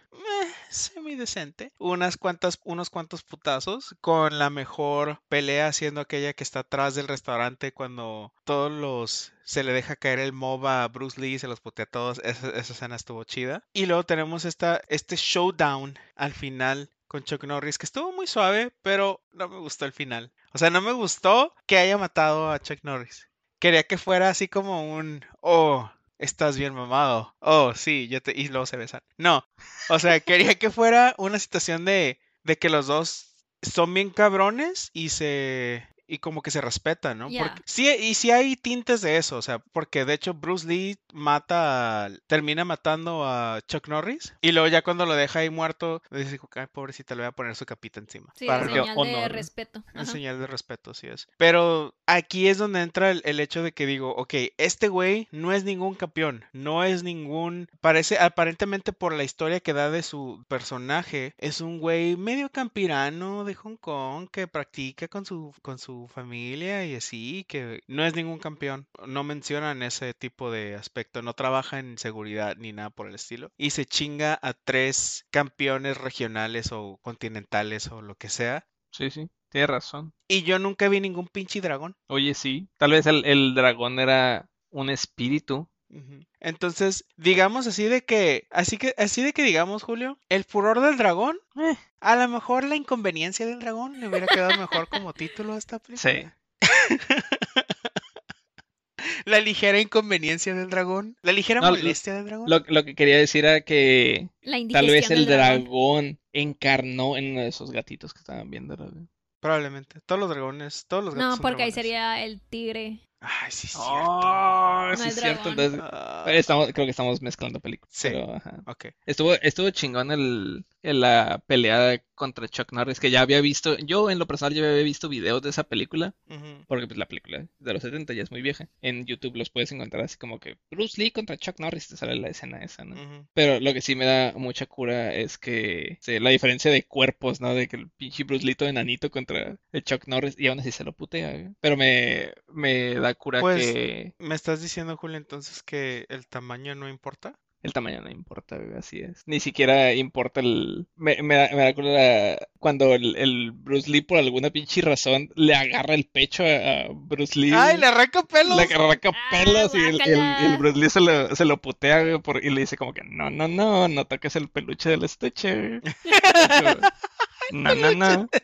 Speaker 1: semidecente. Unas cuantas, unos cuantos putazos. Con la mejor pelea siendo aquella que está atrás del restaurante cuando todos los... Se le deja caer el mob a Bruce Lee se los putea todos. Esa, esa escena estuvo chida. Y luego tenemos esta, este showdown al final con Chuck Norris que estuvo muy suave, pero no me gustó el final. O sea, no me gustó que haya matado a Chuck Norris. Quería que fuera así como un, oh, estás bien mamado. Oh, sí, yo te... Y luego se besan. No, o sea, quería que fuera una situación de, de que los dos son bien cabrones y se... Y como que se respetan, ¿no? Porque, sí, y sí hay tintes de eso, o sea, porque de hecho Bruce Lee mata, termina matando a Chuck Norris y luego ya cuando lo deja ahí muerto, dice, ay, pobrecita, le voy a poner su capita encima.
Speaker 2: Sí,
Speaker 1: para
Speaker 3: que
Speaker 2: señal de respeto.
Speaker 1: en señal de respeto, sí es. Pero aquí es donde entra el, el hecho de que digo, ok, este güey no es ningún campeón, no es ningún, parece, aparentemente por la historia que da de su personaje, es un güey medio campirano de Hong Kong que practica con su, con su familia y así, que no es ningún campeón. No mencionan ese tipo de aspecto, no trabaja en seguridad ni nada por el estilo. Y se chinga a tres campeones regionales o continentales o lo que sea.
Speaker 3: Sí, sí, tienes razón.
Speaker 1: Y yo nunca vi ningún pinche dragón.
Speaker 3: Oye, sí, tal vez el, el dragón era un espíritu.
Speaker 1: Entonces, digamos así de que, así que, así de que digamos, Julio, el furor del dragón,
Speaker 3: Eh.
Speaker 1: a lo mejor la inconveniencia del dragón le hubiera quedado mejor como título a esta película. La ligera inconveniencia del dragón. La ligera
Speaker 3: No, lo-
Speaker 1: molestia del dragón.
Speaker 3: Lo, lo que quería decir era que
Speaker 2: La
Speaker 3: tal vez el
Speaker 2: dragón.
Speaker 3: dragón encarnó en uno de esos gatitos que estaban viendo.
Speaker 1: Probablemente. Todos los dragones, todos los gatos
Speaker 2: No,
Speaker 1: son
Speaker 2: porque ahí sería el tigre.
Speaker 1: Ay, sí, es cierto.
Speaker 3: Oh,
Speaker 2: No
Speaker 3: sí
Speaker 2: el
Speaker 3: es cierto. Entonces,
Speaker 1: Ah,
Speaker 3: estamos, creo que estamos mezclando películas.
Speaker 1: Sí.
Speaker 3: pero, ajá.
Speaker 1: ok.
Speaker 3: Estuvo, estuvo chingón el, en la pelea contra Chuck Norris, que ya había visto, yo en lo personal ya había visto videos de esa película, porque pues la película de los 70 ya es muy vieja. En YouTube los puedes encontrar así como que Bruce Lee contra Chuck Norris, te sale la escena esa, ¿no? Pero lo que sí me da mucha cura es que sí, la diferencia de cuerpos, ¿no? De que el pinche Bruce Lee todo enanito contra el Chuck Norris y aún así se lo putea. Pero me, me da cura
Speaker 1: Pues-
Speaker 3: que
Speaker 1: ¿Me estás diciendo, Julio, entonces que el tamaño no importa?
Speaker 3: el tamaño no importa, güey, así es. Ni siquiera importa el... Me, me da, me da cura cuando el, el Bruce Lee por alguna pinche razón le agarra el pecho a, a Bruce Lee.
Speaker 1: ¡Ay, le arranca pelos!
Speaker 3: Le arranca
Speaker 2: Ah,
Speaker 3: pelos y el, el-
Speaker 2: guácala.
Speaker 3: el Bruce Lee se lo, se lo putea, güey, por- y le dice como que no, no, no, no toques el peluche del estuche. güey". No, no, no.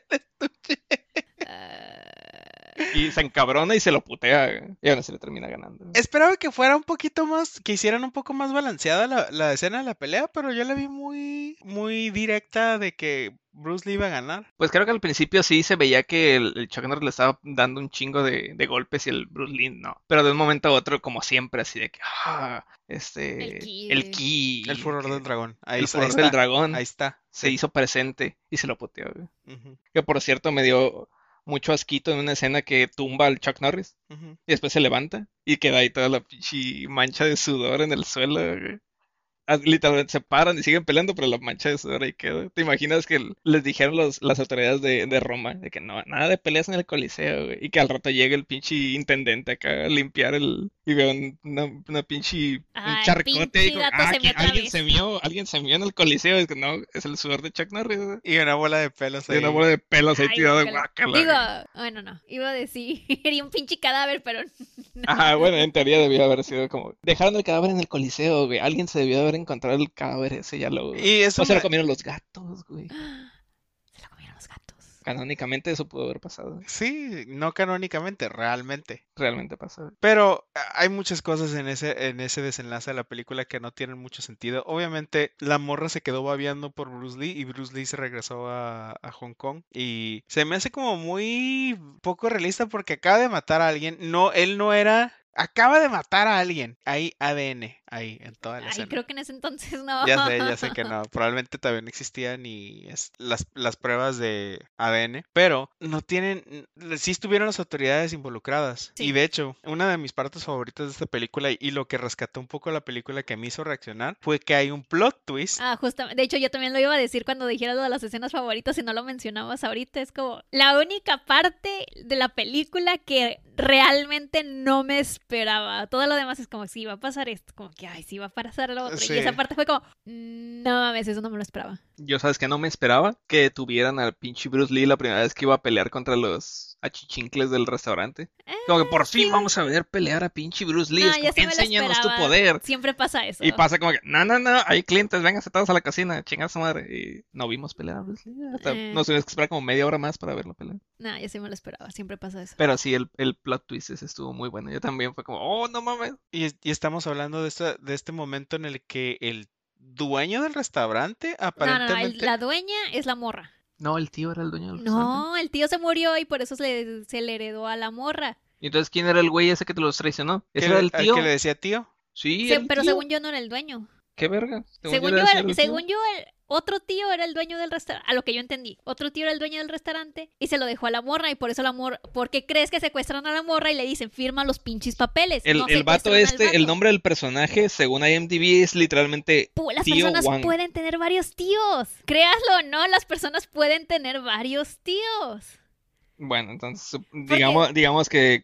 Speaker 3: Y se encabrona y se lo putea. Y aún así le termina ganando.
Speaker 1: Esperaba que fuera un poquito más, que hicieran un poco más balanceada la, la escena de la pelea, pero yo la vi muy, muy directa de que Bruce Lee iba a ganar.
Speaker 3: Pues creo que al principio sí se veía que el, el Chuck Norris le estaba dando un chingo de, de golpes y el Bruce Lee no. Pero de un momento a otro, como siempre, así de que, ah, este,
Speaker 2: El ki.
Speaker 3: el ki,
Speaker 1: El furor
Speaker 3: que-
Speaker 1: del dragón. Ahí,
Speaker 3: el
Speaker 1: está- ahí
Speaker 3: furor del
Speaker 1: está.
Speaker 3: dragón
Speaker 1: Ahí está.
Speaker 3: se hizo presente y se lo puteó, güey.
Speaker 1: Ujú,
Speaker 3: Que por cierto me dio mucho asquito en una escena que tumba al Chuck Norris y después se levanta y queda ahí toda la pinche mancha de sudor en el suelo, güey. Ah, Literalmente se paran y siguen peleando, pero la mancha de sudor ahí queda. ¿Te imaginas que les dijeron los, las autoridades de, de Roma de que no, nada de peleas en el Coliseo, güey? Y que al rato llegue el pinche intendente acá a limpiar el... y vea un- una, una pinche...
Speaker 2: Ah,
Speaker 3: un charcote y
Speaker 2: gato
Speaker 3: ah,
Speaker 2: se
Speaker 3: alguien
Speaker 2: vez".
Speaker 3: se mió, alguien se mió en el Coliseo. Es que no, es el sudor de Chuck Norris, güey.
Speaker 1: Y una bola de pelos
Speaker 3: Y
Speaker 1: ahí.
Speaker 3: una bola de pelos ahí
Speaker 2: Ay,
Speaker 3: tirada,
Speaker 2: guácala.
Speaker 3: guácala,
Speaker 2: Digo, bueno, no, iba a decir, sería un pinche cadáver, pero no.
Speaker 3: Ajá, bueno, en teoría debió haber sido como. Dejaron el cadáver en el coliseo, güey. Alguien se debió haber encontrado el cadáver ese, ya lo.
Speaker 1: Y eso
Speaker 3: O se lo comieron los gatos, güey.
Speaker 2: Se lo comieron los gatos.
Speaker 3: Canónicamente eso pudo haber pasado.
Speaker 1: Sí, no canónicamente, realmente.
Speaker 3: Realmente pasó.
Speaker 1: Pero hay muchas cosas en ese, en ese desenlace de la película que no tienen mucho sentido. Obviamente, la morra se quedó babeando por Bruce Lee y Bruce Lee se regresó a, a Hong Kong. Y se me hace como muy poco realista porque acaba de matar a alguien. No, él no era. Acaba de matar a alguien. Hay ADN ahí en toda la
Speaker 2: Ay,
Speaker 1: escena.
Speaker 2: creo que en ese entonces no.
Speaker 1: Ya sé, ya sé que no. Probablemente no existían ni las, las pruebas de ADN, pero no tienen, sí estuvieron las autoridades involucradas.
Speaker 2: Sí.
Speaker 1: Y de hecho, una de mis partes favoritas de esta película y, lo que rescató un poco la película que me hizo reaccionar fue que hay un plot twist.
Speaker 2: Ah, justamente. De hecho, yo también lo iba a decir cuando dijeras lo de las escenas favoritas y no lo mencionabas ahorita. Es como la única parte de la película que realmente no me esperaba. Todo lo demás es como, sí, va a pasar esto. Como que, ay, sí, va a pasar lo otro.
Speaker 1: Sí.
Speaker 2: Y esa parte fue como, "Mm, no mames, eso no me lo esperaba.
Speaker 3: Yo, ¿sabes que No me esperaba que tuvieran al pinche Bruce Lee la primera vez que iba a pelear contra los achichincles del restaurante. Como que por fin
Speaker 2: sí.
Speaker 3: vamos a ver pelear a pinche Bruce Lee.
Speaker 2: No,
Speaker 3: es como, enséñanos tu poder.
Speaker 2: Siempre pasa eso.
Speaker 3: Y pasa como que, no, no, no, hay clientes, vénganse todos a la cocina, chinga su madre. Y no vimos pelear a Bruce Lee. Hasta
Speaker 2: Eh.
Speaker 3: nos tuvimos que esperar como media hora más para verlo pelear.
Speaker 2: No, yo sí me lo esperaba. Siempre pasa eso.
Speaker 3: Pero sí, el, el plot twist ese estuvo muy bueno. Yo también fue como, oh, no mames.
Speaker 1: Y, y estamos hablando de, esta, de este momento en el que el dueño del restaurante
Speaker 2: No, no, no. el-
Speaker 1: aparentemente...
Speaker 2: la dueña es la morra.
Speaker 3: No, el tío era el dueño del restaurante.
Speaker 2: No, el tío se murió y por eso se le, se le heredó a la morra.
Speaker 3: ¿Y entonces quién era el güey ese que te los traicionó? ¿Ese era el
Speaker 1: al
Speaker 3: tío?
Speaker 1: que le decía tío.
Speaker 3: Sí,
Speaker 2: Se-
Speaker 3: el
Speaker 2: pero
Speaker 3: tío.
Speaker 2: según yo no era el dueño.
Speaker 3: ¿Qué verga?
Speaker 2: Según yo, el- según yo, el otro tío era el dueño del restaurante, a lo que yo entendí. Otro tío era el dueño del restaurante y se lo dejó a la morra y por eso la morra, porque crees que secuestran a la morra y le dicen, firma los pinches papeles.
Speaker 3: El,
Speaker 2: No
Speaker 3: el vato este, el nombre del personaje, según IMDb, es literalmente
Speaker 2: Las
Speaker 3: tío
Speaker 2: personas
Speaker 3: Wang.
Speaker 2: pueden tener varios tíos. Créaslo no, las personas pueden tener varios tíos.
Speaker 3: Bueno, entonces digamos, digamos que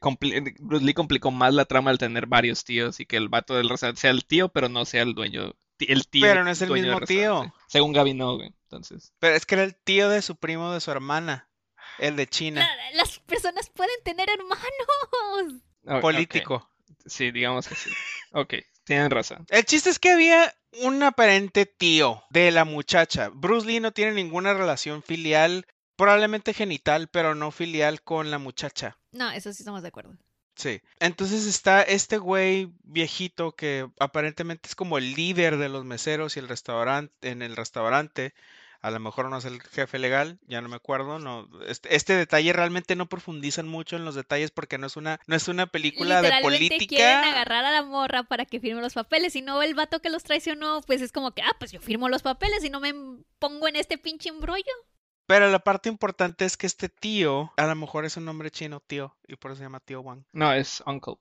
Speaker 3: Bruce Lee complicó más la trama al tener varios tíos y que el vato del restaurante sea el tío, pero no sea el dueño. El tío
Speaker 1: Pero no es el
Speaker 3: dueño del
Speaker 1: mismo tío.
Speaker 3: Según Gaby no, güey. Entonces,
Speaker 1: Pero es que era el tío de su primo de su hermana. El de China.
Speaker 2: La- las personas pueden tener hermanos.
Speaker 1: político.
Speaker 3: Sí, digamos que sí. Ok, tienen razón.
Speaker 1: El chiste es que había un aparente tío de la muchacha. Bruce Lee no tiene ninguna relación filial, probablemente genital, pero no filial con la muchacha.
Speaker 2: No, eso sí estamos de acuerdo.
Speaker 1: Sí. Entonces está este güey viejito que aparentemente es como el líder de los meseros y el restaurante en el restaurante. A lo mejor no es el jefe legal, ya no me acuerdo. No, este, este detalle realmente no profundizan mucho en los detalles porque no es una, no es una película de política.
Speaker 2: quieren agarrar a la morra para que firme los papeles. Y no el vato que los traicionó, pues es como que, ah, pues yo firmo los papeles y no me pongo en este pinche embrollo.
Speaker 1: Pero la parte importante es que este tío, a lo mejor es un nombre chino, tío, y por eso se llama tío Wang.
Speaker 3: No, es Uncle.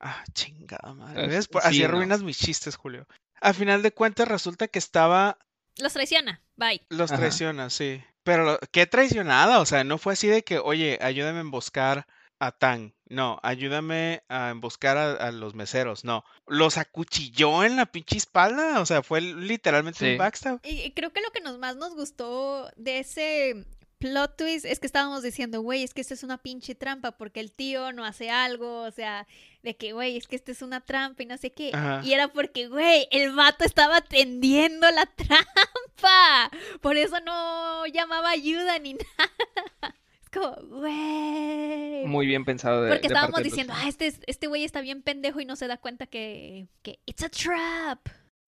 Speaker 1: Ah, chingada madre.
Speaker 3: Es-
Speaker 1: ¿Ves? Por-
Speaker 3: sí,
Speaker 1: Así
Speaker 3: no.
Speaker 1: arruinas mis chistes, Julio. A final de cuentas resulta que estaba
Speaker 2: Los traiciona. Bye.
Speaker 1: Los
Speaker 3: Ajá.
Speaker 1: traiciona, sí. Pero qué traicionada, o sea, no fue así de que, oye, ayúdame a emboscar a Tang. No, ayúdame a emboscar a, a los meseros. No, los acuchilló en la pinche espalda, o sea, fue literalmente
Speaker 3: Sí.
Speaker 1: un backstab.
Speaker 2: Y creo que lo que nos más nos gustó de ese plot twist es que estábamos diciendo, güey, es que esto es una pinche trampa porque el tío no hace algo, o sea, de que, güey, es que esto es una trampa y no sé qué.
Speaker 1: Ajá.
Speaker 2: Y era porque, güey, el vato estaba tendiendo la trampa. Por eso no llamaba ayuda ni nada. Es como, güey.
Speaker 3: Muy bien pensado de
Speaker 2: Porque
Speaker 3: de
Speaker 2: estábamos
Speaker 3: parte
Speaker 2: diciendo, ah, este, es- este güey está bien pendejo y no se da cuenta que, que it's a trap.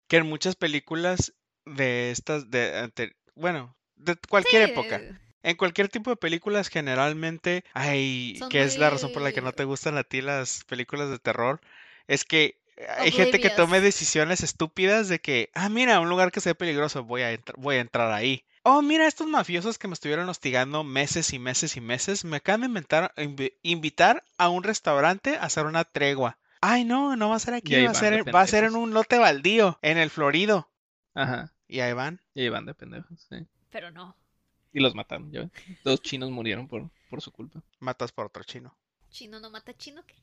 Speaker 1: Que en muchas películas de estas, de, ante- bueno, de cualquier
Speaker 2: Sí,
Speaker 1: época. En cualquier tipo de películas generalmente, ay,
Speaker 2: Son
Speaker 1: que es la razón por la que no te gustan a ti las películas de terror, es que hay gente que tome decisiones estúpidas de que, ah, mira, un lugar que se ve peligroso, voy a, entr- voy a entrar ahí. Oh, mira, estos mafiosos que me estuvieron hostigando meses y meses y meses, me acaban de inventar- invi- invitar a un restaurante a hacer una tregua. Ay, no, no va a ser aquí, va a
Speaker 3: van
Speaker 1: ser, va a ser en un lote baldío, en el Florido.
Speaker 3: Ajá.
Speaker 1: Y ahí van.
Speaker 3: Y ahí van de pendejos, sí.
Speaker 2: Pero no.
Speaker 3: Y los mataron, ya ven. Dos chinos murieron por, por su culpa.
Speaker 1: Matas por otro chino.
Speaker 2: Chino no mata chino, ¿qué?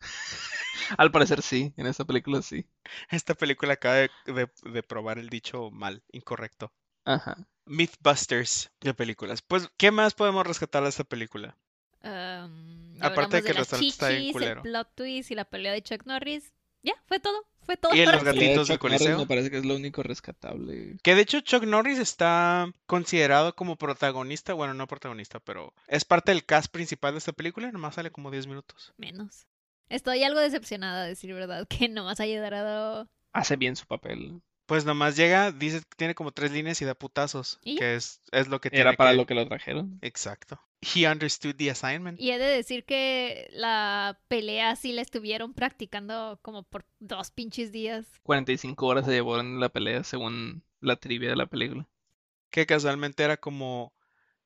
Speaker 3: Al parecer sí, en esta película sí.
Speaker 1: Esta película acaba de, de- de probar el dicho mal, incorrecto.
Speaker 3: Ajá.
Speaker 1: Mythbusters de películas. Pues, ¿qué más podemos rescatar de esta película?
Speaker 2: Um,
Speaker 1: Aparte de que el
Speaker 2: las
Speaker 1: restaurante está bien
Speaker 2: chichis,
Speaker 1: culero.
Speaker 2: el plot twist y la pelea de Chuck Norris. Ya, fue todo. Fue todo.
Speaker 1: Y en los
Speaker 2: mí.
Speaker 1: gatitos del
Speaker 3: Norris
Speaker 1: Coliseo.
Speaker 3: Me parece que es lo único rescatable.
Speaker 1: Que de hecho Chuck Norris está considerado como protagonista, bueno, no protagonista, pero es parte del cast principal de esta película, nomás sale como 10 minutos.
Speaker 2: Menos. Estoy algo decepcionada, a decir verdad, que nomás haya dado...
Speaker 3: Hace bien su papel.
Speaker 1: Pues nomás llega, dice que tiene como tres líneas y da putazos, que es, es lo que
Speaker 3: Era
Speaker 1: tiene
Speaker 3: para
Speaker 1: que-
Speaker 3: lo que lo trajeron.
Speaker 1: Exacto. He understood the assignment.
Speaker 2: Y he de decir que la pelea sí la estuvieron practicando como por dos pinches días.
Speaker 3: 45 horas se llevó en la pelea según la trivia de la película.
Speaker 1: que casualmente era como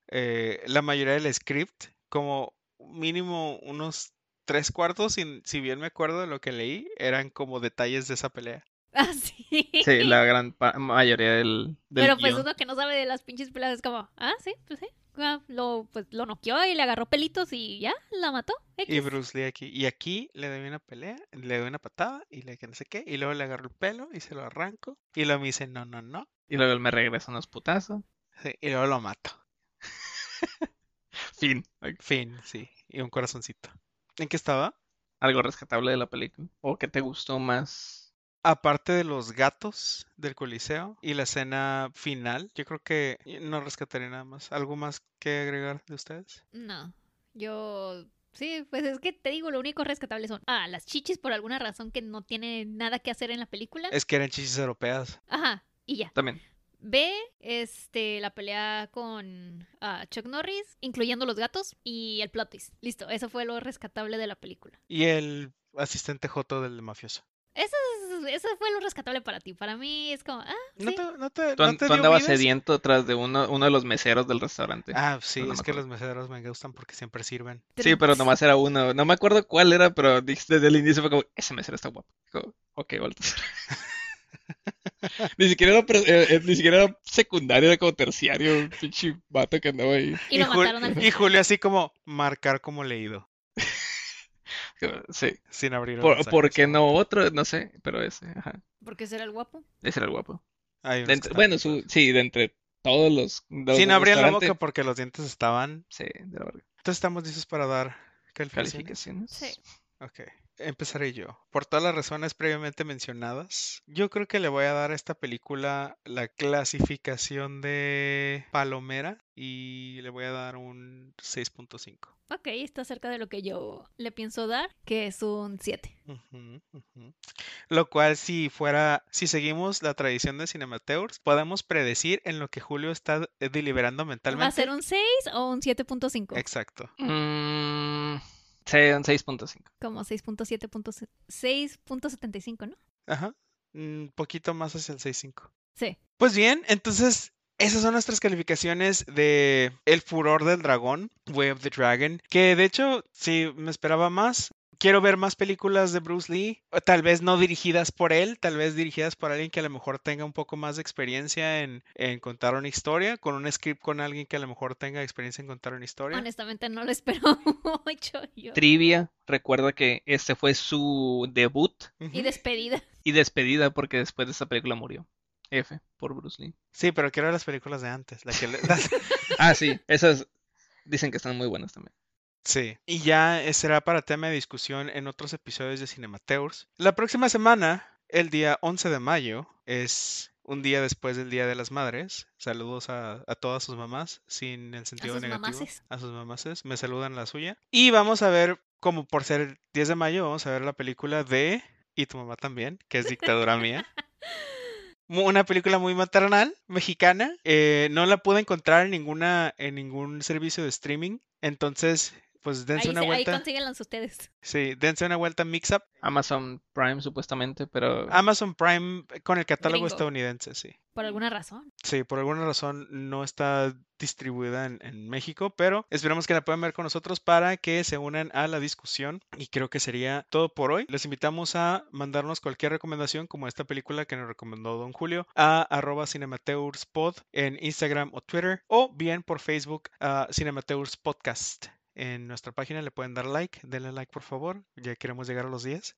Speaker 1: eh, la mayoría del script, como mínimo unos tres cuartos, si, si bien me acuerdo de lo que leí, eran como detalles de esa pelea.
Speaker 2: Ah, sí.
Speaker 3: Sí, la gran pa- mayoría del, del
Speaker 2: Pero pues
Speaker 3: guion.
Speaker 2: uno que no sabe de las pinches peleas es como, ah, sí, pues sí. Ah, Lo, pues, lo noqueó y le agarró pelitos y ya, la mató.
Speaker 1: Y. Bruce Lee aquí, y aquí le doy una pelea, le doy una patada, y le que no sé qué, y luego le agarro el pelo y se lo arranco, y luego me dice no, no, no,
Speaker 3: Y luego él me regresa unos putazos.
Speaker 1: sí, y luego lo mato.
Speaker 3: Fin.
Speaker 1: Fin, sí, y un corazoncito. ¿En qué estaba?
Speaker 3: Algo rescatable de la película. ¿O que te gustó más?
Speaker 1: Aparte de los gatos del Coliseo y la escena final, yo creo que no rescataré nada más. ¿Algo más que agregar de ustedes?
Speaker 2: No, yo... Sí, pues es que te digo, lo único rescatable son, ah, las chichis por alguna razón que no tiene nada que hacer en la película.
Speaker 1: Es que eran chichis europeas.
Speaker 2: Ajá, y ya.
Speaker 3: También.
Speaker 2: B, este, la pelea con ah, Chuck Norris, incluyendo los gatos, y el plot twist. Listo, eso fue lo rescatable de la película.
Speaker 1: Y el asistente Joto del mafioso.
Speaker 2: Eso, es- eso fue lo rescatable para ti. Para mí es como, ah,
Speaker 1: ¿No te, no te,
Speaker 3: Tú,
Speaker 1: no te
Speaker 3: tú andabas sediento tras de uno, uno de los meseros del restaurante.
Speaker 1: Ah, sí,
Speaker 3: No,
Speaker 1: es que los meseros me gustan porque siempre sirven.
Speaker 3: Sí, pero nomás era uno. No me acuerdo cuál era, pero dijiste desde el inicio fue como, ese mesero está guapo. Dijo, ok, Baltasar. Ni siquiera era, eh, eh, ni siquiera era secundario, era como terciario, un pinche vato que andaba ahí.
Speaker 2: Y lo
Speaker 1: Jul-
Speaker 2: mataron al
Speaker 1: y. Julio así como marcar como leído,
Speaker 3: Sí.
Speaker 1: sin abrir
Speaker 3: Por, ¿por qué no otro? No sé, pero ese, ajá.
Speaker 2: Porque será el guapo.
Speaker 3: Ese era el guapo. De entre- bueno, su, sí, de entre todos los, los
Speaker 1: Sin abrir la boca porque los dientes estaban.
Speaker 3: Sí, de la verga.
Speaker 1: Entonces estamos listos para dar calificaciones.
Speaker 3: Calificaciones.
Speaker 2: Sí.
Speaker 1: Ok. Empezaré yo. Por todas las razones previamente mencionadas, yo creo que le voy a dar a esta película la clasificación de palomera y le voy a dar un 6.5.
Speaker 2: Ok, está cerca de lo que yo le pienso dar, que es un 7.
Speaker 1: Ujú, ujú. Lo cual, si fuera, si seguimos la tradición de Cinemateurs, podemos predecir en lo que Julio está eh, deliberando
Speaker 2: ¿Va a
Speaker 1: mentalmente.
Speaker 2: ser un 6 o un 7.5?
Speaker 1: Exacto.
Speaker 3: Mm, sí, un 6.5.
Speaker 2: Como 6.7. 6.75, ¿no?
Speaker 1: Ajá. Un poquito más hacia el 6.5.
Speaker 2: Sí.
Speaker 1: Pues bien, entonces esas son nuestras calificaciones de El furor del dragón, Way of the Dragon, que de hecho sí me esperaba más. Quiero ver más películas de Bruce Lee, o tal vez no dirigidas por él, tal vez dirigidas por alguien que a lo mejor tenga un poco más de experiencia en, en contar una historia, con un script con alguien que a lo mejor tenga experiencia en contar una historia.
Speaker 2: Honestamente no lo espero mucho yo.
Speaker 3: Trivia, recuerda que este fue su debut
Speaker 2: Y despedida.
Speaker 3: y despedida porque después de esta película murió. F por Bruce Lee.
Speaker 1: Sí, pero quiero ver las películas de antes. la que le- las-
Speaker 3: Ah, sí, esas dicen que están muy buenas también.
Speaker 1: Sí, y ya eh, será para tema de discusión en otros episodios de Cinemateurs. La próxima semana, el día 11 de mayo, es un día después del Día de las Madres. Saludos a, a todas sus mamás, sin el sentido
Speaker 2: sus
Speaker 1: negativo.
Speaker 2: mamases.
Speaker 1: A sus mamases. Me saludan la suya. Y vamos a ver, como por ser 10 de mayo, vamos a ver la película de... Y tu mamá también, que es Dictadura Mía. Una película muy maternal, mexicana. Eh, no la pude encontrar en ninguna, en ningún servicio de streaming. Entonces, pues dense
Speaker 2: Ahí,
Speaker 1: una
Speaker 2: se- ahí
Speaker 1: vuelta.
Speaker 2: consíguenlas ustedes.
Speaker 1: Sí, dense una vuelta a Mix Up.
Speaker 3: Amazon Prime supuestamente, pero
Speaker 1: Amazon Prime con el catálogo
Speaker 2: Gringo.
Speaker 1: estadounidense, sí.
Speaker 2: Por alguna razón.
Speaker 1: Sí, por alguna razón no está distribuida en, en México, pero esperamos que la puedan ver con nosotros para que se unan a la discusión. Y creo que sería todo por hoy. Les invitamos a mandarnos cualquier recomendación, como esta película que nos recomendó Don Julio, a arroba cinemateurspod en Instagram o Twitter, o bien por Facebook a Cinemateurs Podcast. En nuestra página le pueden dar like, denle like por favor, ya queremos llegar a los 10.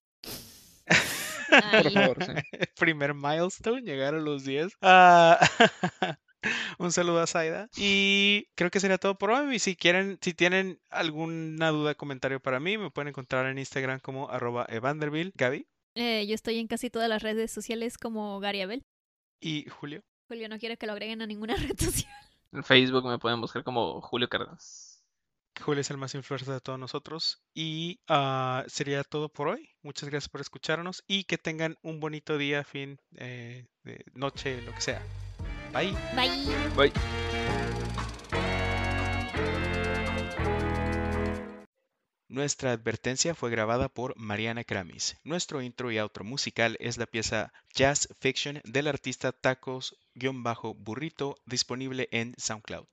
Speaker 2: Ahí.
Speaker 3: por favor, sí.
Speaker 1: Primer milestone, llegar a los 10. Ah, un saludo a Zaida. Y creo que sería todo por hoy. Y si quieren, si tienen alguna duda, comentario para mí, me pueden encontrar en Instagram como arroba evanderville, Gaby
Speaker 2: Eh, yo estoy en casi todas las redes sociales como Gary Abel.
Speaker 1: y Julio.
Speaker 2: Julio no quiere que lo agreguen a ninguna red social.
Speaker 3: En Facebook me pueden buscar como Julio Cárdenas.
Speaker 1: Julio es el más influencer de todos nosotros. Y ah, sería todo por hoy. Muchas gracias por escucharnos y que tengan un bonito día, fin, eh, de noche, lo que sea. Bye.
Speaker 2: Bye.
Speaker 3: Bye.
Speaker 1: Nuestra advertencia fue grabada por Mariana Kramis. Nuestro intro y outro musical es la pieza Jazz Fiction del artista Tacos-Burrito disponible en SoundCloud.